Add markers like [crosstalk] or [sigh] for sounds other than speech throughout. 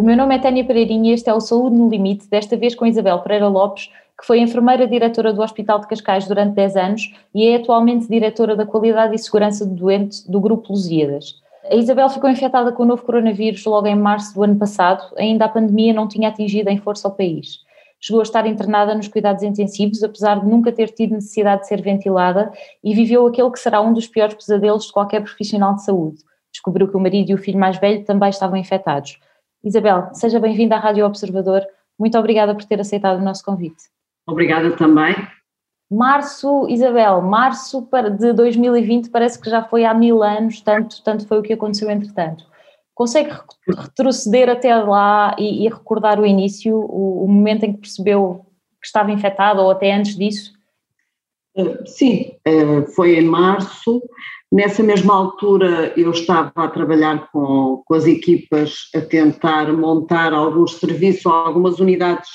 O meu nome é Tânia Pereirinha e este é o Saúde no Limite, desta vez com Isabel Pereira Lopes, que foi enfermeira diretora do Hospital de Cascais durante 10 anos e é atualmente diretora da Qualidade e Segurança do Doente do Grupo Lusíadas. A Isabel ficou infectada com o novo coronavírus logo em março do ano passado, ainda a pandemia não tinha atingido em força o país. Chegou a estar internada nos cuidados intensivos, apesar de nunca ter tido necessidade de ser ventilada, e viveu aquele que será um dos piores pesadelos de qualquer profissional de saúde. Descobriu que o marido e o filho mais velho também estavam infectados. Isabel, seja bem-vinda à Rádio Observador. Muito obrigada por ter aceitado o nosso convite. Obrigada também. Março, Isabel, março de 2020 parece que já foi há mil anos, tanto, tanto foi o que aconteceu entretanto. Consegue retroceder até lá e, e recordar o início, o, o, momento em que percebeu que estava infectado ou até antes disso? Eh, sim, eh, foi em março. Nessa mesma altura eu estava a trabalhar com, com as equipas a tentar montar alguns serviços ou algumas unidades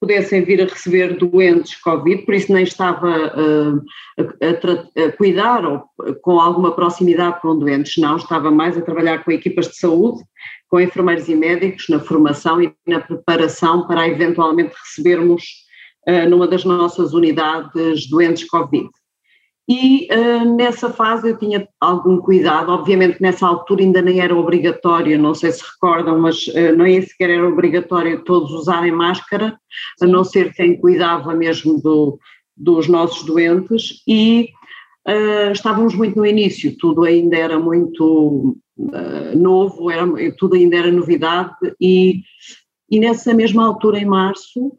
pudessem vir a receber doentes Covid, por isso nem estava uh, a, a, a, cuidar ou com alguma proximidade com doentes, não, estava mais a trabalhar com equipas de saúde, com enfermeiros e médicos na formação e na preparação para eventualmente recebermos uh, numa das nossas unidades doentes Covid. E uh, nessa fase eu tinha algum cuidado, obviamente nessa altura ainda nem era obrigatório, não sei se recordam, mas uh, nem sequer era obrigatório todos usarem máscara, a não ser quem cuidava mesmo do, dos nossos doentes, e uh, estávamos muito no início, tudo ainda era muito novo, era, tudo ainda era novidade, e, e nessa mesma altura, em março,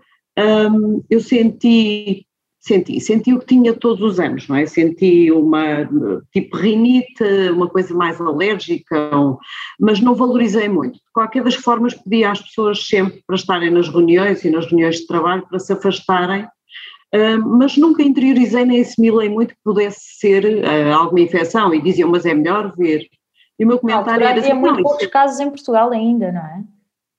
um, eu senti Senti, senti o que tinha todos os anos, não é? Senti uma tipo rinite, uma coisa mais alérgica, mas não valorizei muito. De qualquer das formas, pedi às pessoas sempre para estarem nas reuniões e nas reuniões de trabalho para se afastarem, mas nunca interiorizei nem assimilei muito que pudesse ser ah, alguma infecção e diziam, mas é melhor ver. E o meu comentário era assim, muito poucos casos em Portugal ainda, não é?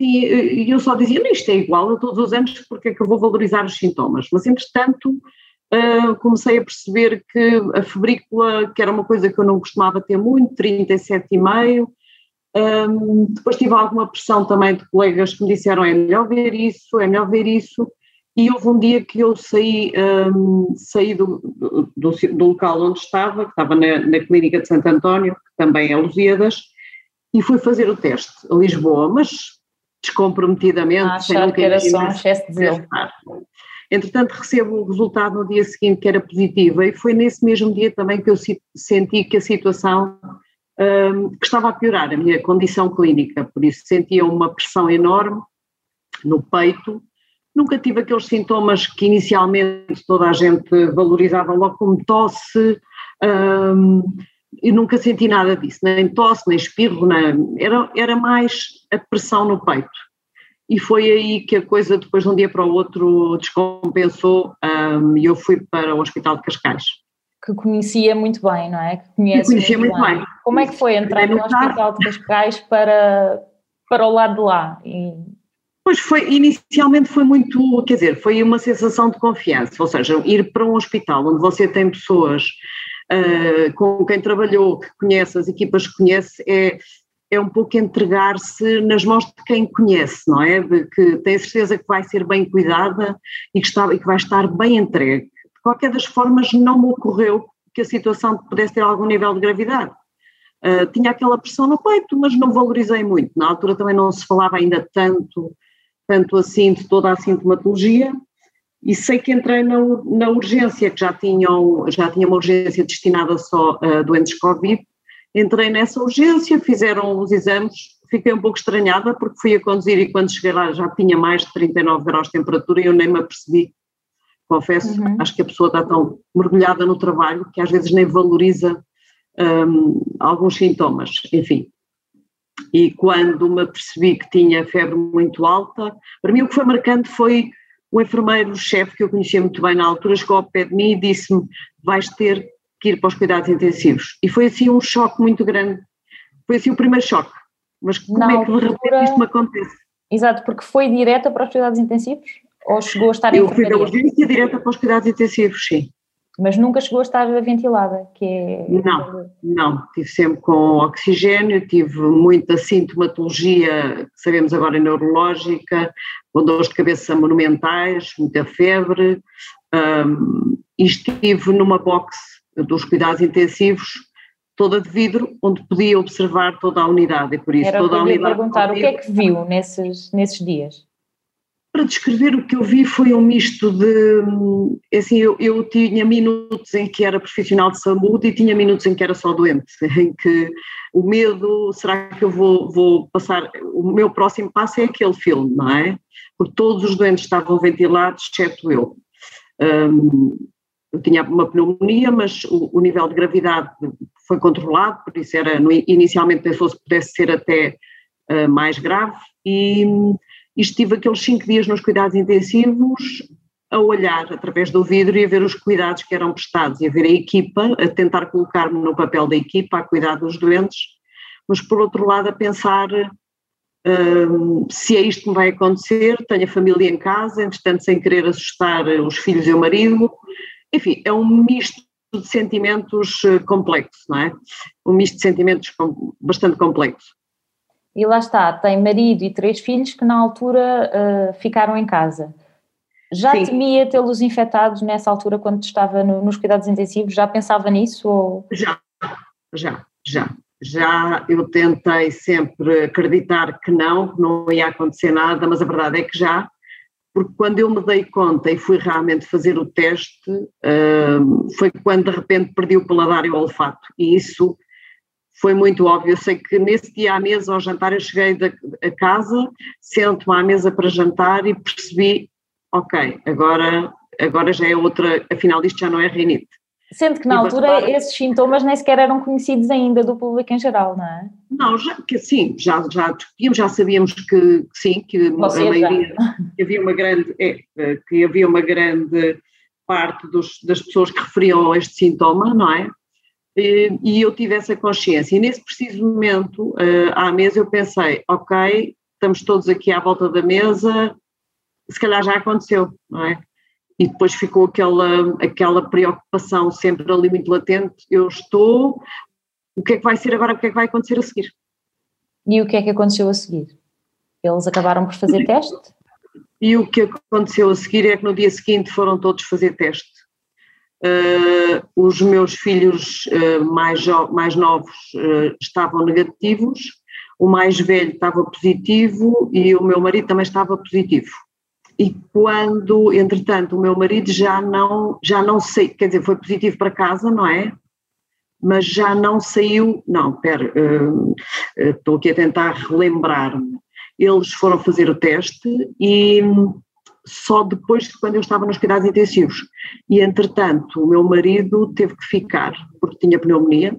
E, eu só dizia, isto é igual a todos os anos, porque é que eu vou valorizar os sintomas? Mas, entretanto, uh, comecei a perceber que a febrícula, que era uma coisa que eu não costumava ter muito, 37,5, um, depois tive alguma pressão também de colegas que me disseram é melhor ver isso, é melhor ver isso, e houve um dia que eu saí, um, saí do, do, do, local onde estava, que estava na, na clínica de Santo António, que também é Lusíadas, e fui fazer o teste a Lisboa, mas descomprometidamente. Ah, achar que era só um excesso de zelo. Entretanto, recebo o resultado no dia seguinte que era positivo e foi nesse mesmo dia também que eu senti que a situação um, que estava a piorar, a minha condição clínica, por isso sentia uma pressão enorme no peito, nunca tive aqueles sintomas que inicialmente toda a gente valorizava logo como tosse, um, e nunca senti nada disso, nem tosse, nem espirro, nem, era, era mais a pressão no peito. E foi aí que a coisa, depois de um dia para o outro, descompensou um, e eu fui para o Hospital de Cascais. Que conhecia muito bem, não é? Que conhece conhecia muito, muito bem. bem. Como é que foi entrar no Hospital de Cascais para, para o lado de lá? E... Pois foi, inicialmente foi muito, quer dizer, foi uma sensação de confiança, ou seja, ir para um hospital onde você tem pessoas uh, com quem trabalhou, conhece, as equipas que conhece, é, é um pouco entregar-se nas mãos de quem conhece, não é? De que tem certeza que vai ser bem cuidada e que, está, e que vai estar bem entregue. De qualquer das formas, não me ocorreu que a situação pudesse ter algum nível de gravidade. Uh, tinha aquela pressão no peito, mas não valorizei muito. Na altura também não se falava ainda tanto, tanto assim de toda a sintomatologia, e sei que entrei na, na urgência, que já, tinham, já tinha uma urgência destinada só a doentes Covid, entrei nessa urgência, fizeram os exames, fiquei um pouco estranhada porque fui a conduzir e quando cheguei lá já tinha mais de 39 graus de temperatura e eu nem me apercebi, confesso, uhum. acho que a pessoa está tão mergulhada no trabalho que às vezes nem valoriza um, alguns sintomas, enfim. E quando me apercebi que tinha febre muito alta, para mim o que foi marcante foi o enfermeiro-chefe, que eu conhecia muito bem na altura, chegou ao pé de mim e disse-me: vais ter que ir para os cuidados intensivos. E foi assim um choque muito grande. Foi assim o primeiro choque. Mas como na é que de repente isto me acontece? Exato, porque foi direto para os cuidados intensivos? Ou chegou a estar em Eu fui da urgência direta para os cuidados intensivos, sim. Mas nunca chegou a estar ventilada, que é... Não, não, tive sempre com oxigênio, tive muita sintomatologia, que sabemos agora neurológica, com dores de cabeça monumentais, muita febre, um, e estive numa box dos cuidados intensivos toda de vidro, onde podia observar toda a unidade, e por isso Era toda a unidade... perguntar, o que é que viu nesses, nesses dias? Para descrever o que eu vi foi um misto de, assim, eu, eu, tinha minutos em que era profissional de saúde e tinha minutos em que era só doente, em que o medo, será que eu vou, vou passar, o meu próximo passo é aquele filme, não é? Porque todos os doentes estavam ventilados, exceto eu. Um, eu tinha uma pneumonia, mas o, o, nível de gravidade foi controlado, por isso era, inicialmente pensou-se que pudesse ser até uh, mais grave e e estive aqueles cinco dias nos cuidados intensivos a olhar através do vidro e a ver os cuidados que eram prestados e a ver a equipa, a tentar colocar-me no papel da equipa, a cuidar dos doentes, mas por outro lado a pensar um, se é isto que me vai acontecer, tenho a família em casa, entretanto sem querer assustar os filhos e o marido, enfim, é um misto de sentimentos eh, complexos, não é? Um misto de sentimentos bastante complexo. E lá está, tem marido e três filhos que na altura uh, ficaram em casa. Já Sim. temia tê-los infectados nessa altura quando estava no, nos cuidados intensivos? Já pensava nisso? Ou... Já, já, já. Já eu tentei sempre acreditar que não, que não ia acontecer nada, mas a verdade é que já, porque quando eu me dei conta e fui realmente fazer o teste, uh, foi quando de repente perdi o paladar e o olfato, e isso foi muito óbvio. Eu sei que nesse dia à mesa, ao jantar, eu cheguei da, a casa, sento-me à mesa para jantar e percebi, ok, agora, agora já é outra, afinal isto já não é rinite. Sendo que na e altura esses sintomas nem sequer eram conhecidos ainda do público em geral, não é? Não, já, que sim, já, já discutíamos, já sabíamos que, que sim, que Você a maioria, que havia uma grande, é, que havia uma grande parte dos, das pessoas que referiam a este sintoma, não é? E eu tive essa consciência. E nesse preciso momento, uh, à mesa, eu pensei: ok, estamos todos aqui à volta da mesa, se calhar já aconteceu, não é? E depois ficou aquela, aquela preocupação sempre ali muito latente: eu estou, o que é que vai ser agora, o que é que vai acontecer a seguir? E o que é que aconteceu a seguir? Eles acabaram por fazer teste? E o que aconteceu a seguir é que no dia seguinte foram todos fazer teste. Uh, os meus filhos uh, mais, mais novos uh, estavam negativos, o mais velho estava positivo e o meu marido também estava positivo. E quando, entretanto, o meu marido já não, já não sei, quer dizer, foi positivo para casa, não é? Mas já não saiu, não, espera, estou aqui a tentar relembrar-me. Eles foram fazer o teste e só depois de quando eu estava nos cuidados intensivos. E, entretanto, o meu marido teve que ficar, porque tinha pneumonia,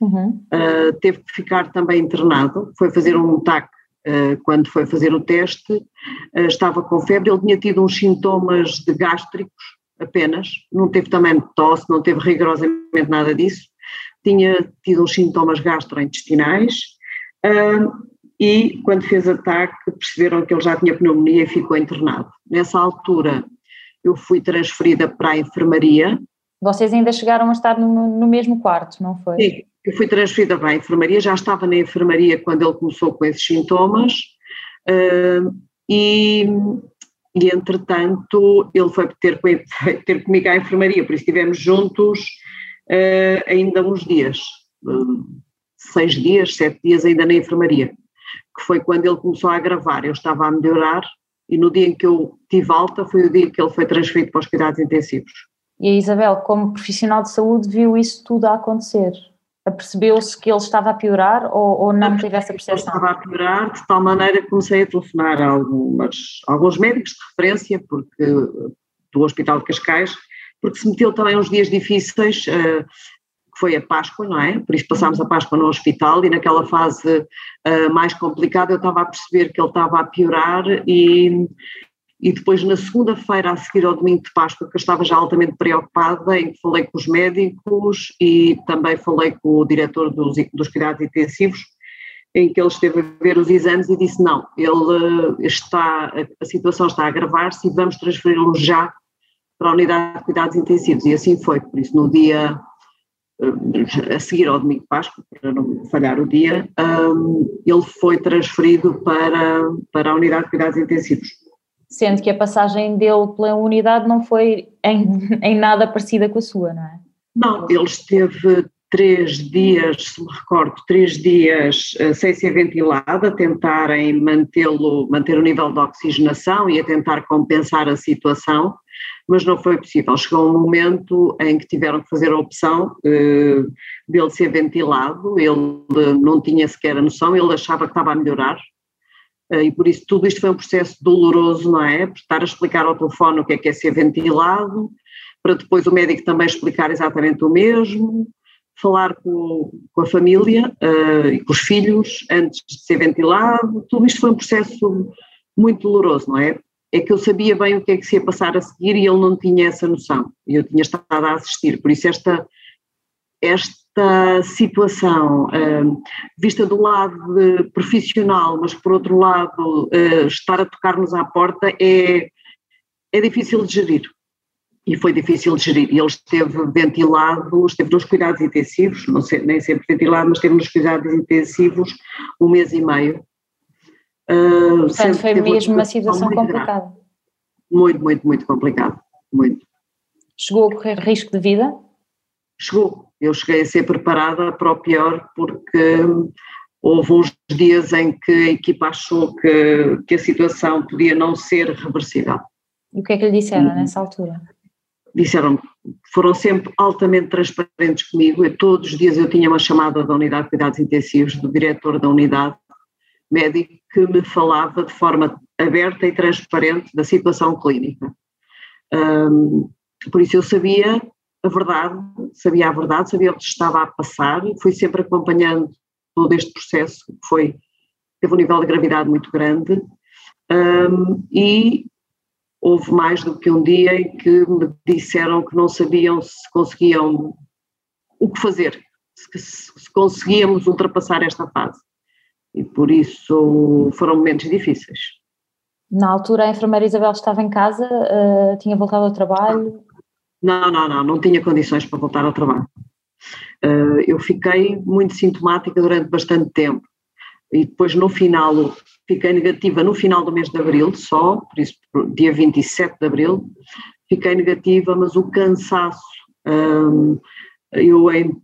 uhum. uh, teve que ficar também internado, foi fazer um TAC uh, quando foi fazer o teste, uh, estava com febre, ele tinha tido uns sintomas de gástricos apenas, não teve também tosse, não teve rigorosamente nada disso, tinha tido uns sintomas gastrointestinais, e quando fez ataque perceberam que ele já tinha pneumonia e ficou internado. Nessa altura eu fui transferida para a enfermaria. Vocês ainda chegaram a estar no, no mesmo quarto, não foi? Sim, eu fui transferida para a enfermaria, já estava na enfermaria quando ele começou com esses sintomas uh, e, e entretanto ele foi ter, ter comigo à enfermaria, por isso estivemos juntos uh, ainda uns dias, uh, seis dias, sete dias ainda na enfermaria que foi quando ele começou a agravar. Eu estava a melhorar e no dia em que eu tive alta foi o dia que ele foi transferido para os cuidados intensivos. E a Isabel, como profissional de saúde, viu isso tudo a acontecer? Percebeu-se que ele estava a piorar ou, ou não teve essa percepção? Ele estava a piorar de tal maneira que comecei a telefonar a algumas, alguns médicos de referência porque, do Hospital de Cascais, porque se meteu também uns dias difíceis, uh, que foi a Páscoa, não é? Por isso passámos a Páscoa no hospital e naquela fase uh, mais complicada eu estava a perceber que ele estava a piorar e, e depois na segunda-feira a seguir ao domingo de Páscoa que eu estava já altamente preocupada em que falei com os médicos e também falei com o diretor dos, dos cuidados intensivos em que ele esteve a ver os exames e disse não, ele está, a situação está a agravar-se e vamos transferi-lo já para a unidade de cuidados intensivos e assim foi, por isso no dia a seguir ao domingo de Páscoa, para não falhar o dia, ele foi transferido para, para a unidade de cuidados intensivos. Sendo que a passagem dele pela unidade não foi em, [laughs] em nada parecida com a sua, não é? Não, ele esteve três dias, se me recordo, três dias uh, sem ser ventilado, a tentarem mantê-lo, manter o nível de oxigenação e a tentar compensar a situação, mas não foi possível. Chegou um momento em que tiveram que fazer a opção uh, dele ser ventilado, ele não tinha sequer a noção, ele achava que estava a melhorar, uh, e por isso tudo isto foi um processo doloroso, não é? Por estar a explicar ao telefone o que é que é ser ventilado, para depois o médico também explicar exatamente o mesmo, falar com, com a família uh, e com os filhos antes de ser ventilado, tudo isto foi um processo muito doloroso, não é? É que eu sabia bem o que é que se ia passar a seguir e ele não tinha essa noção, e eu tinha estado a assistir, por isso esta, esta situação, uh, vista do lado profissional, mas por outro lado uh, estar a tocar-nos à porta é, é difícil de gerir e foi difícil de gerir. Ele esteve ventilado, esteve nos cuidados intensivos, sei, nem sempre ventilado, mas esteve nos cuidados intensivos um mês e meio. Uh, Portanto, foi mesmo uma situação complicada. Muito, muito, muito complicado, muito. Chegou a correr risco de vida? Chegou. Eu cheguei a ser preparada para o pior porque houve uns dias em que a equipa achou que, que a situação podia não ser reversível. E o que é que lhe disseram uhum. nessa altura? disseram, foram sempre altamente transparentes comigo, eu, todos os dias eu tinha uma chamada da unidade de cuidados intensivos, do diretor da unidade médico, que me falava de forma aberta e transparente da situação clínica. Um, por isso eu sabia a verdade, sabia a verdade, sabia o que estava a passar, fui sempre acompanhando todo este processo, que foi, teve um nível de gravidade muito grande, um, e houve mais do que um dia em que me disseram que não sabiam se conseguiam o que fazer, se, se conseguíamos ultrapassar esta fase. E por isso foram momentos difíceis. Na altura a enfermeira Isabel estava em casa, uh, tinha voltado ao trabalho? Não, não, não, não tinha condições para voltar ao trabalho. Uh, eu fiquei muito sintomática durante bastante tempo e depois no final fiquei negativa no final do mês de abril só, por isso dia 27 de abril, fiquei negativa, mas o cansaço, hum, eu em,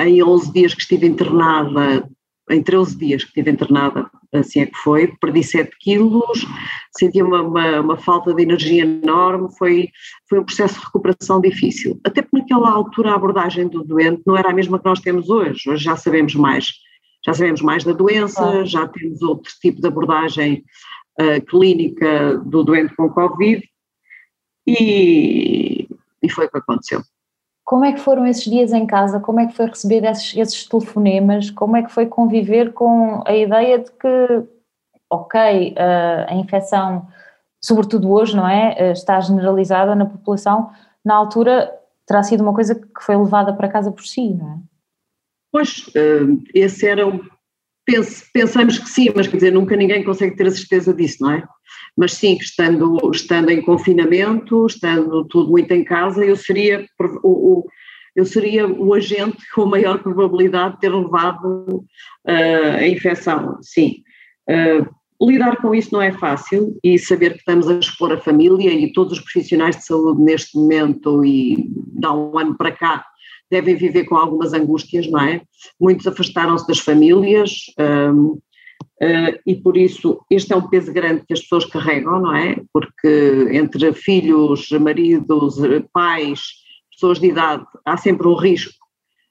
em 11 dias que estive internada, em 13 dias que estive internada, assim é que foi, perdi 7 quilos, senti uma, uma, uma, falta de energia enorme, foi, foi um processo de recuperação difícil. Até porque naquela altura a abordagem do doente não era a mesma que nós temos hoje, hoje já sabemos mais já sabemos mais da doença, já temos outro tipo de abordagem uh, clínica do doente com Covid e, e foi o que aconteceu. Como é que foram esses dias em casa? Como é que foi receber esses, esses telefonemas? Como é que foi conviver com a ideia de que, ok, uh, a infecção, sobretudo hoje, não é? Uh, está generalizada na população, na altura terá sido uma coisa que foi levada para casa por si, não é? Pois, eh, esse era o. Pensamos que sim, mas quer dizer, nunca ninguém consegue ter a certeza disso, não é? Mas sim, estando, estando em confinamento, estando tudo muito em casa, eu seria o, o eu seria o agente com maior probabilidade de ter levado uh, a infecção, sim. Uh, lidar com isso não é fácil e saber que estamos a expor a família e todos os profissionais de saúde neste momento e dá um ano para cá devem viver com algumas angústias, não é? Muitos afastaram-se das famílias um, uh, e por isso este é um peso grande que as pessoas carregam, não é? Porque entre filhos, maridos, pais, pessoas de idade, há sempre um risco,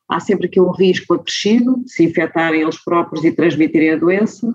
há sempre aqui um risco acrescido de se infectarem eles próprios e transmitirem a doença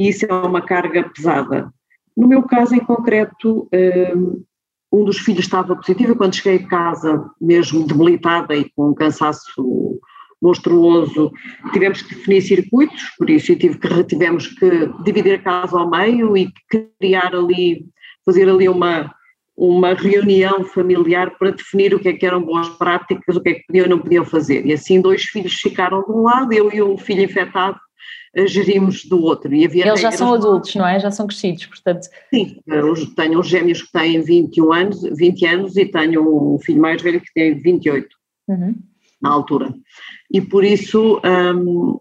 e isso é uma carga pesada. No meu caso em concreto, um, um dos filhos estava positivo quando cheguei a casa, mesmo debilitada e com um cansaço monstruoso, tivemos que definir circuitos, por isso tive que, tivemos que dividir a casa ao meio e criar ali, fazer ali uma, uma reunião familiar para definir o que é que eram boas práticas, o que é que podiam e não podiam fazer. E assim dois filhos ficaram de um lado, eu e um filho infectado gerimos do outro. E havia Eles já são adultos, não é? Já são crescidos, portanto. Sim, tenho uns gêmeos que têm 21 anos, 20 anos e tenho um filho mais velho que tem 28 uhum. Na altura. E por isso um,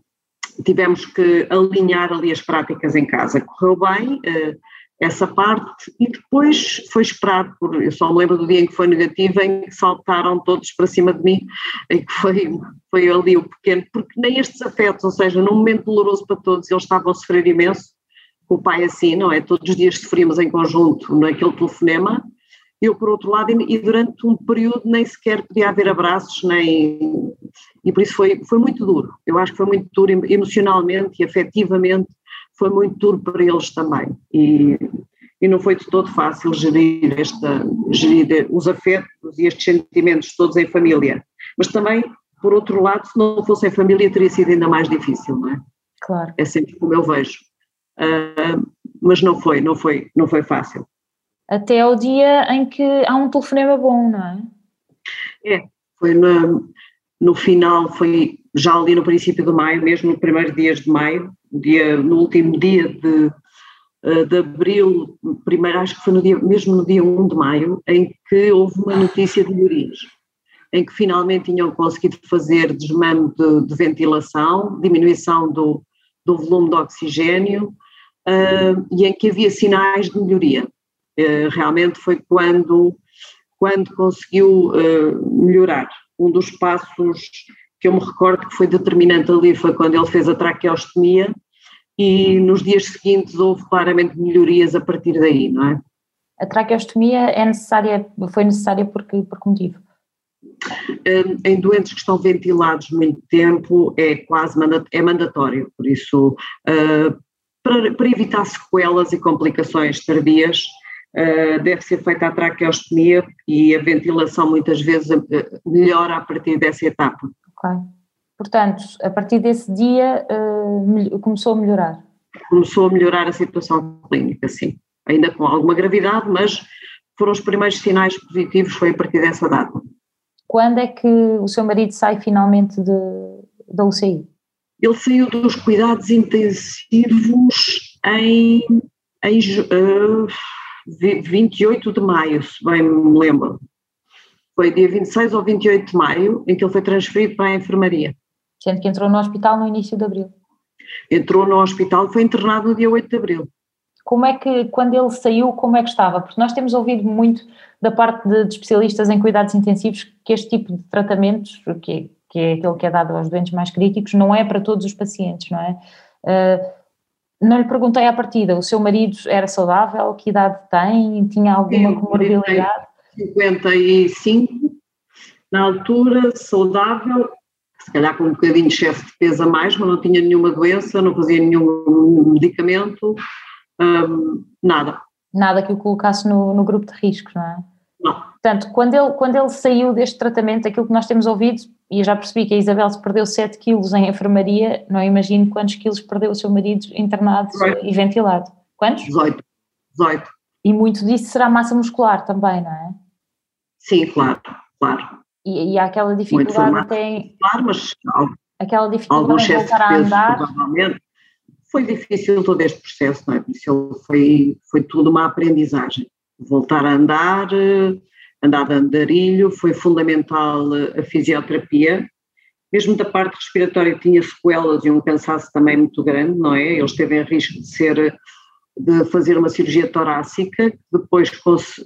tivemos que alinhar ali as práticas em casa. Correu bem uh, essa parte e depois foi esperado por, eu só me lembro do dia em que foi negativo, em que saltaram todos para cima de mim, em que foi, foi ali o pequeno, porque nem estes afetos, ou seja, num momento doloroso para todos, eles estavam a sofrer imenso, o pai assim, não é? Todos os dias sofríamos em conjunto naquele telefonema, eu por outro lado, e durante um período nem sequer podia haver abraços, nem. E por isso foi, foi muito duro. Eu acho que foi muito duro emocionalmente e afetivamente, foi muito duro para eles também. E, e não foi de todo fácil gerir, esta, gerir os afetos e estes sentimentos todos em família. Mas também, por outro lado, se não fosse em família, teria sido ainda mais difícil, não é? Claro. É sempre como eu vejo. Uh, mas não foi, não foi, não foi fácil até ao dia em que há um telefonema bom, não é? É, foi no, no final, foi já ali no princípio de maio, mesmo no primeiros dias de maio, dia, no último dia de, eh, de abril, primeiro acho que foi no dia, mesmo no dia 1 de maio, em que houve uma notícia de melhorias, em que finalmente tinham conseguido fazer desmame de, de ventilação, diminuição do, do volume de oxigênio, uh, e em que havia sinais de melhoria. Eh, realmente foi quando, quando conseguiu eh, melhorar. Um dos passos que eu me recordo que foi determinante ali foi quando ele fez a traqueostomia e nos dias seguintes houve claramente melhorias a partir daí, não é? A traqueostomia é necessária, foi necessária porque, por que motivo? Eh, em doentes que estão ventilados muito tempo é quase é mandatório, por isso para, para evitar sequelas e complicações tardias deve ser feita a traqueostomia e a ventilação muitas vezes uh, melhora a partir dessa etapa. Ok. Portanto, a partir desse dia uh, começou a melhorar? Começou a melhorar a situação clínica, sim. Ainda com alguma gravidade, mas foram os primeiros sinais positivos, foi a partir dessa data. Quando é que o seu marido sai finalmente de, da UCI? Ele saiu dos cuidados intensivos em, em uh, 28 de maio, se bem me lembro. Foi dia 26 ou 28 de maio em que ele foi transferido para a enfermaria. Sendo que entrou no hospital no início de abril. Entrou no hospital e foi internado no dia 8 de abril. Como é que, quando ele saiu, como é que estava? Porque nós temos ouvido muito da parte de, de especialistas em cuidados intensivos que este tipo de tratamentos, que, que é aquele que é dado aos doentes mais críticos, não é para todos os pacientes, não é? Uh, não lhe perguntei à partida, o seu marido era saudável? Que idade tem? Tinha alguma comorbilidade? 55, na altura, saudável, se calhar com um bocadinho de excesso de peso a mais, mas não tinha nenhuma doença, não fazia nenhum medicamento, hum, nada. Nada que o colocasse no, no grupo de risco, não é? Portanto, quando ele, quando ele saiu deste tratamento, aquilo que nós temos ouvido e eu já percebi que a Isabel se perdeu 7 quilos em enfermaria, não imagino quantos quilos perdeu o seu marido internado 18. e ventilado. Quantos? 18. 18. E muito disso será massa muscular também, não é? Sim, claro, claro. E, e há aquela dificuldade até em... Claro, mas... Aquela dificuldade em voltar a andar... Provavelmente. Foi difícil todo este processo, não é? Isso foi, foi tudo uma aprendizagem. Voltar a andar eh, andar de andarilho, foi fundamental a fisioterapia, mesmo da parte respiratória tinha sequelas e um cansaço também muito grande, não é? Ele esteve em risco de ser, de fazer uma cirurgia torácica, depois cons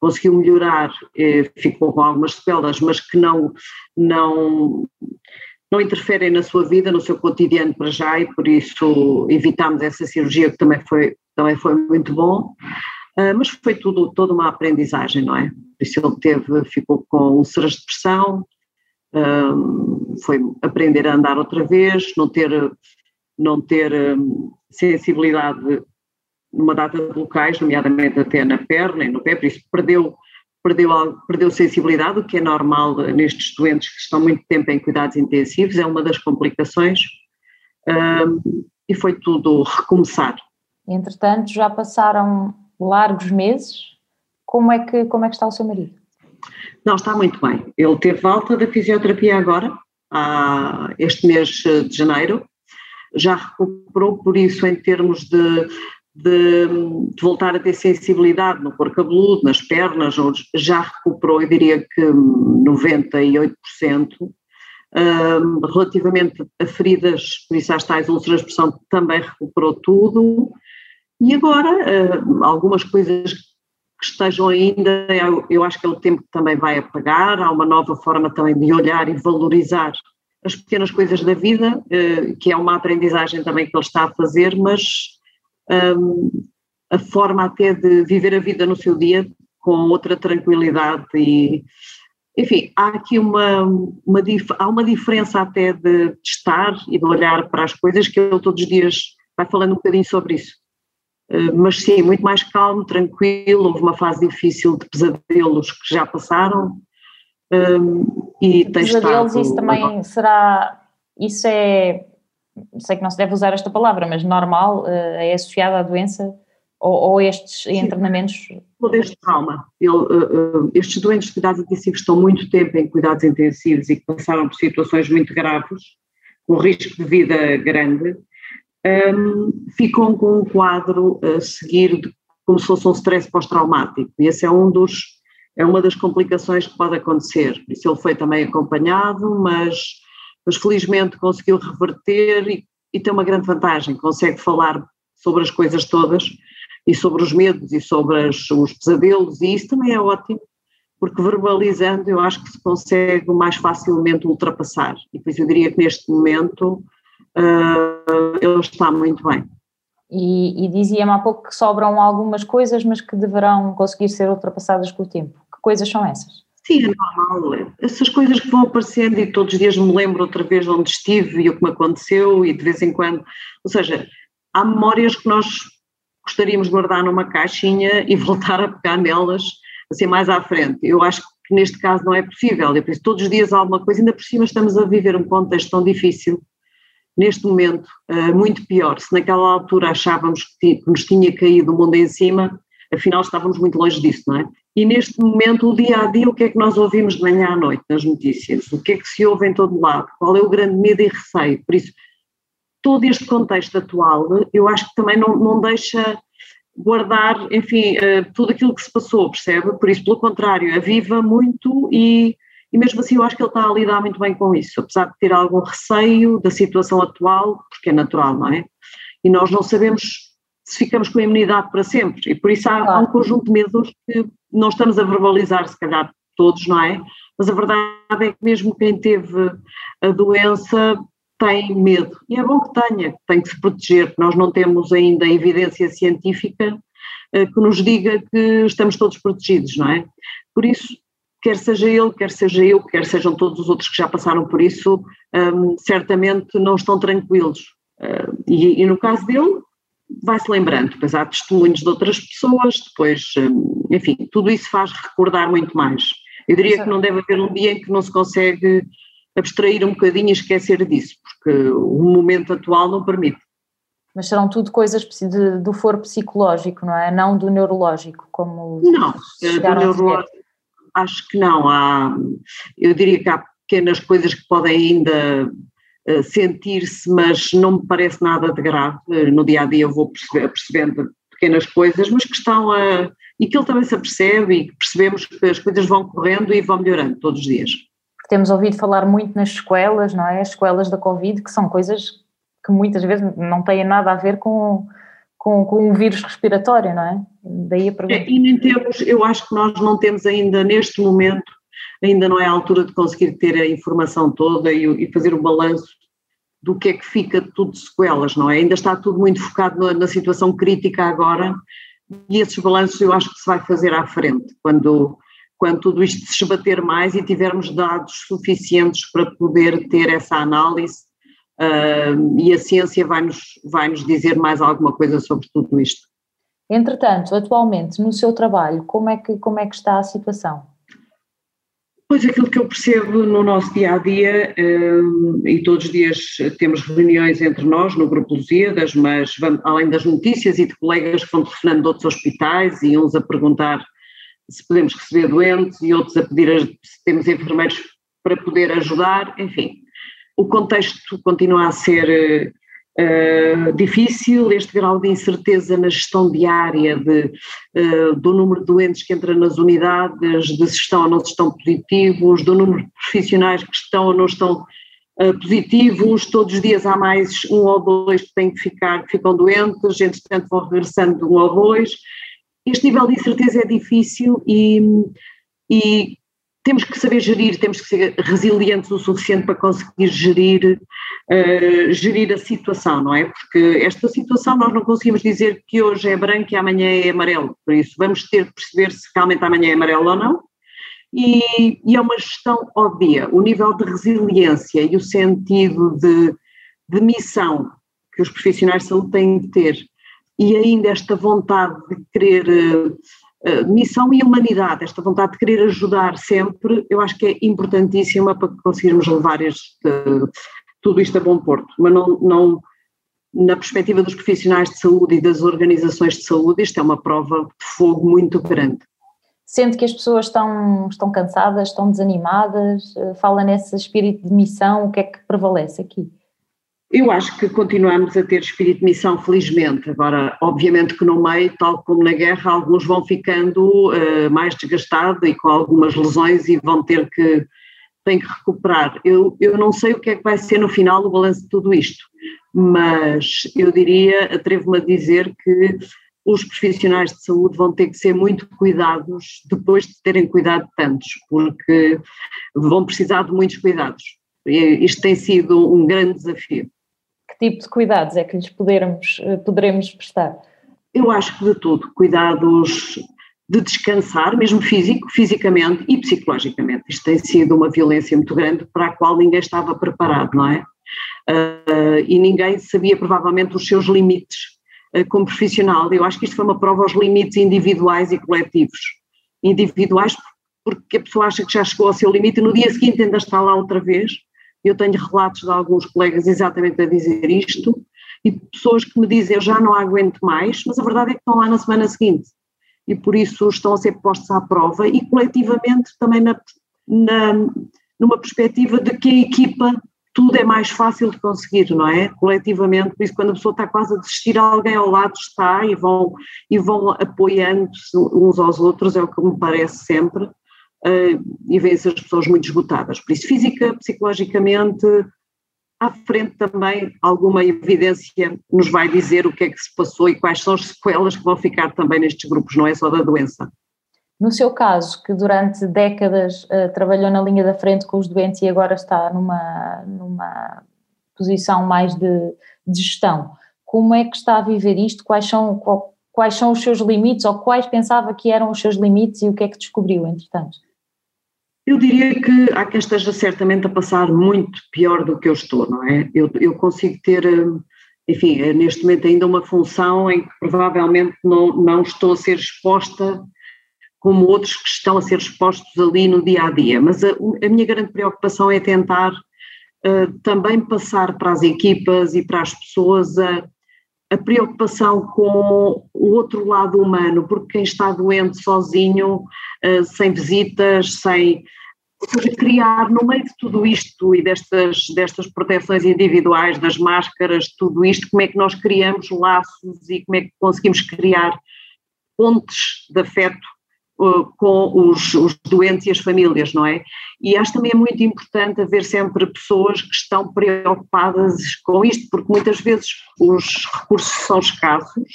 conseguiu melhorar, eh, ficou com algumas sequelas, mas que não, não, não interferem na sua vida, no seu cotidiano para já, e por isso evitámos essa cirurgia que também foi, também foi muito bom. Uh, mas foi tudo, toda uma aprendizagem, não é? Por isso ele teve, ficou com úlceras de pressão, um, foi aprender a andar outra vez, não ter, não ter um, sensibilidade numa data de locais, nomeadamente até na perna e no pé, por isso perdeu, perdeu, perdeu sensibilidade, o que é normal nestes doentes que estão muito tempo em cuidados intensivos, é uma das complicações, e foi tudo recomeçar. Entretanto, já passaram largos meses. Como é que, como é que está o seu marido? Não, está muito bem. Ele teve alta da fisioterapia agora, este mês de janeiro. já recuperou, por isso, em termos de, de, de, voltar a ter sensibilidade no corpo cabeludo, nas pernas, já recuperou, eu diria que 98%. Um, relativamente a feridas, por isso às tais úlceras de pressão, também recuperou tudo. E agora, uh, algumas coisas que estejam ainda, eu, eu, acho que é o tempo que também vai apagar, há uma nova forma também de olhar e valorizar as pequenas coisas da vida, uh, que é uma aprendizagem também que ele está a fazer, mas um, a forma até de viver a vida no seu dia com outra tranquilidade e enfim, há aqui uma, uma, há uma diferença até de, estar e de olhar para as coisas que ele todos os dias vai falando um bocadinho sobre isso. Uh, mas sim, muito mais calmo, tranquilo, houve uma fase difícil de pesadelos que já passaram um, e pesadelos, estado... isso também será, isso é, sei que não se deve usar esta palavra, mas normal, uh, é associado à doença ou, ou estes Sim. internamentos? Todo este trauma. Ele, uh, estes doentes de cuidados intensivos estão muito tempo em cuidados intensivos e que passaram por situações muito graves, com risco de vida grande, um, ficam com um quadro a seguir de, como se fosse um stress pós-traumático. E esse é um dos é uma das complicações que pode acontecer. Isso ele foi também acompanhado, mas, mas felizmente conseguiu reverter e, e tem uma grande vantagem, consegue falar sobre as coisas todas e sobre os medos e sobre as, os pesadelos, e isso também é ótimo, porque verbalizando eu acho que se consegue mais facilmente ultrapassar. E por isso eu diria que neste momento uh, ele está muito bem. E, e dizia-me há pouco que sobram algumas coisas, mas que deverão conseguir ser ultrapassadas com o tempo. Que coisas são essas? Sim, é normal. Essas coisas que vão aparecendo e todos os dias me lembro outra vez de onde estive e o que me aconteceu e de vez em quando. Ou seja, há memórias que nós gostaríamos de guardar numa caixinha [laughs] e voltar a pegar nelas assim mais à frente. Eu acho que neste caso não é possível, eu penso todos os dias há alguma coisa, ainda por cima estamos a viver um contexto tão difícil, neste momento, eh, muito pior. Se naquela altura achávamos que nos tinha caído o mundo em cima, afinal estávamos muito longe disso, não é? E neste momento, o dia a dia, o que é que nós ouvimos de manhã à noite nas notícias? O que é que se ouve em todo lado? Qual é o grande medo e receio? Por isso, todo este contexto atual, eu acho que também não, não deixa guardar, enfim, uh, tudo aquilo que se passou, percebe? Por isso, pelo contrário, aviva muito e, e mesmo assim eu acho que ele está a lidar muito bem com isso, apesar de ter algum receio da situação atual, porque é natural, não é? E nós não sabemos se ficamos com a imunidade para sempre, e por isso há, há um conjunto de medos que não estamos a verbalizar, se calhar todos, não é? Mas a verdade é que mesmo quem teve a doença tem medo. E é bom que tenha, tem que se proteger, nós não temos ainda evidência científica eh, que nos diga que estamos todos protegidos, não é? Por isso, quer seja ele, quer seja eu, quer sejam todos os outros que já passaram por isso, um, certamente não estão tranquilos. Uh, e, e, no caso dele, vai-se lembrando, depois há testemunhos de outras pessoas, depois, um, enfim, tudo isso faz recordar muito mais. Eu diria que não deve haver um dia em que não se consegue abstrair um bocadinho e esquecer disso, porque o momento atual não permite. Mas serão tudo coisas do foro psicológico, não é? Não do neurológico, como Não, do neurológico acho que não. Há, eu diria que há pequenas coisas que podem ainda uh, sentir-se, mas não me parece nada de grave. No dia a dia eu vou percebendo pequenas coisas, mas que estão a. e que ele também se apercebe e que percebemos que as coisas vão correndo e vão melhorando todos os dias temos ouvido falar muito nas escolas, não é? As escolas da Covid, que são coisas que muitas vezes não têm nada a ver com, com, com um vírus respiratório, não é? Daí a pergunta. É, e nem temos, eu acho que nós não temos ainda neste momento, ainda não é a altura de conseguir ter a informação toda e, e fazer o balanço do que é que fica tudo de sequelas, não é? Ainda está tudo muito focado na, na situação crítica agora e esses balanços eu acho que se vai fazer à frente, quando quando tudo isto se esbater mais e tivermos dados suficientes para poder ter essa análise uh, e a ciência vai-nos vai -nos dizer mais alguma coisa sobre tudo isto. Entretanto, atualmente no seu trabalho, como é que, como é que está a situação? Pois aquilo que eu percebo no nosso dia a dia, e todos os dias temos reuniões entre nós no Grupo Lusíadas, mas além das notícias e de colegas que vão telefonando de outros hospitais e uns a perguntar se podemos receber doentes e outros a pedir se temos enfermeiros para poder ajudar, enfim. O contexto continua a ser Uh, difícil, este grau de incerteza na gestão diária de, uh, do número de doentes que entra nas unidades, de se estão ou não se estão positivos, do número de profissionais que estão ou não estão uh, positivos, todos os dias há mais um ou dois que têm que ficar, que ficam doentes, entretanto vão regressando um ou dois. Este nível de incerteza é difícil e, e temos que saber gerir, temos que ser resilientes o suficiente para conseguir gerir, uh, gerir a situação, não é? Porque esta situação nós não conseguimos dizer que hoje é branco e amanhã é amarelo, por isso vamos ter que perceber se realmente amanhã é amarelo ou não. E, e é uma gestão dia. O nível de resiliência e o sentido de, de missão que os profissionais de saúde têm de ter e ainda esta vontade de querer eh, missão e humanidade, esta vontade de querer ajudar sempre, eu acho que é importantíssima para conseguirmos levar este, tudo isto a bom porto, mas não, não na perspectiva dos profissionais de saúde e das organizações de saúde, isto é uma prova de fogo muito grande. Sente que as pessoas estão, estão cansadas, estão desanimadas, eh, fala nesse espírito de missão, o que é que prevalece aqui? Eu acho que continuamos a ter espírito de missão, felizmente. Agora, obviamente que no meio, tal como na guerra, alguns vão ficando uh, mais desgastados e com algumas lesões e vão ter que, têm que recuperar. Eu, eu não sei o que é que vai ser no final o balanço de tudo isto, mas eu diria, atrevo-me a dizer que os profissionais de saúde vão ter que ser muito cuidados depois de terem cuidado tantos, porque vão precisar de muitos cuidados. Isto tem sido um grande desafio que tipo de cuidados é que lhes podermos, eh, poderemos prestar? Eu acho que de tudo, cuidados de descansar, mesmo físico, fisicamente e psicologicamente. Isto tem sido uma violência muito grande para a qual ninguém estava preparado, não é? Uh, e ninguém sabia provavelmente os seus limites uh, como profissional. Eu acho que isto foi uma prova aos limites individuais e coletivos. Individuais porque a pessoa acha que já chegou ao seu limite e no dia seguinte ainda está lá outra vez eu tenho relatos de alguns colegas exatamente a dizer isto e pessoas que me dizem eu já não aguento mais, mas a verdade é que estão lá na semana seguinte e por isso estão a ser postos à prova e coletivamente também na, na, numa perspectiva de que a equipa tudo é mais fácil de conseguir, não é? Coletivamente, por isso quando a pessoa está quase a desistir, alguém ao lado está e vão, e vão apoiando-se uns aos outros, é o que me parece sempre e vêem-se as pessoas muito esgotadas. Por isso, física, psicologicamente, à frente também alguma evidência nos vai dizer o que é que se passou e quais são as sequelas que vão ficar também nestes grupos, não é só da doença. No seu caso, que durante décadas uh, trabalhou na linha da frente com os doentes e agora está numa, numa posição mais de, de gestão, como é que está a viver isto? Quais são, qual, quais são os seus limites ou quais pensava que eram os seus limites e o que é que descobriu, entretanto? Eu diria que há quem esteja certamente a passar muito pior do que eu estou, não é? Eu, eu consigo ter, hum, enfim, é neste momento ainda uma função em que provavelmente não, não estou a ser exposta como outros que estão a ser expostos ali no dia a dia, mas a, a minha grande preocupação é tentar uh, também passar para as equipas e para as pessoas a, a preocupação com o outro lado humano, porque quem está doente sozinho, uh, sem visitas, sem. Seja, criar no meio de tudo isto e destas, destas proteções individuais, das máscaras, tudo isto, como é que nós criamos laços e como é que conseguimos criar pontes de afeto com os, os, doentes e as famílias, não é? E acho também é muito importante haver sempre pessoas que estão preocupadas com isto, porque muitas vezes os recursos são escassos,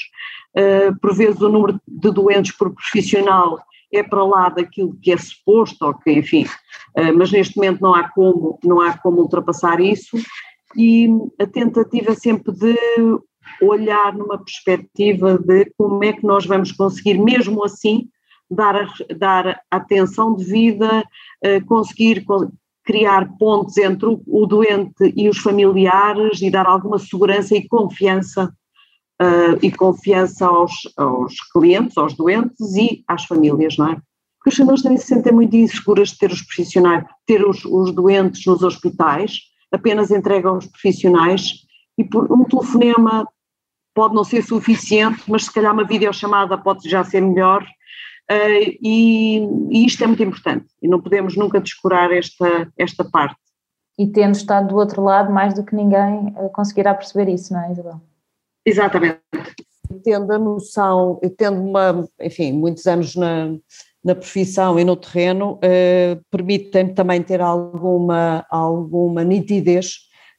uh, por vezes o número de doentes por profissional é para lá daquilo que é suposto, ou que, enfim, uh, mas neste momento não há como, não há como ultrapassar isso, e a tentativa sempre de olhar numa perspectiva de como é que nós vamos conseguir, mesmo assim, dar, dar atenção devida, uh, conseguir criar pontos entre o, doente e os familiares e dar alguma segurança e confiança uh, e confiança aos, aos clientes, aos doentes e às famílias, não é? Porque as famílias também se sentem muito inseguras de ter os profissionais, ter os, os doentes nos hospitais, apenas entregam os profissionais e por um telefonema pode não ser suficiente, mas se calhar uma videochamada pode já ser melhor Uh, e, e, isto é muito importante e não podemos nunca descurar esta, esta parte. E tendo estado do outro lado, mais do que ninguém eh, conseguirá perceber isso, não é, Isabel? Exatamente. Tendo a noção, tendo uma, enfim, muitos anos na, na profissão e no terreno, eh, permitem também ter alguma, alguma nitidez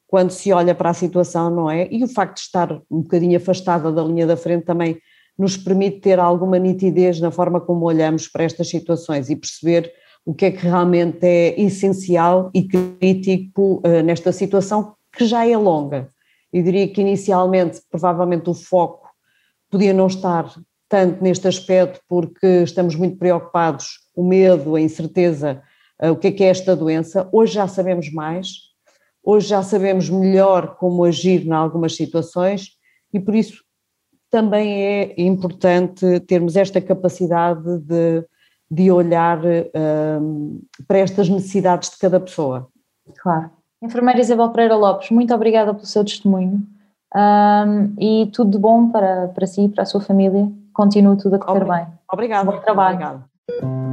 quando se olha para a situação, não é? E o facto de estar um bocadinho afastada da linha da frente também nos permite ter alguma nitidez na forma como olhamos para estas situações e perceber o que é que realmente é essencial e crítico uh, nesta situação que já é longa. Eu diria que inicialmente, provavelmente, o foco podia não estar tanto neste aspecto, porque estamos muito preocupados, o medo, a incerteza, uh, o que é que é esta doença. Hoje já sabemos mais, hoje já sabemos melhor como agir em algumas situações e por isso também é importante termos esta capacidade de de olhar um, para estas necessidades de cada pessoa. Claro. Enfermeira Isabel Pereira Lopes, muito obrigada pelo seu testemunho um, e tudo de bom para, para si e para a sua família. Continue tudo a correr bem. Obrigada. Bom trabalho. Obrigada.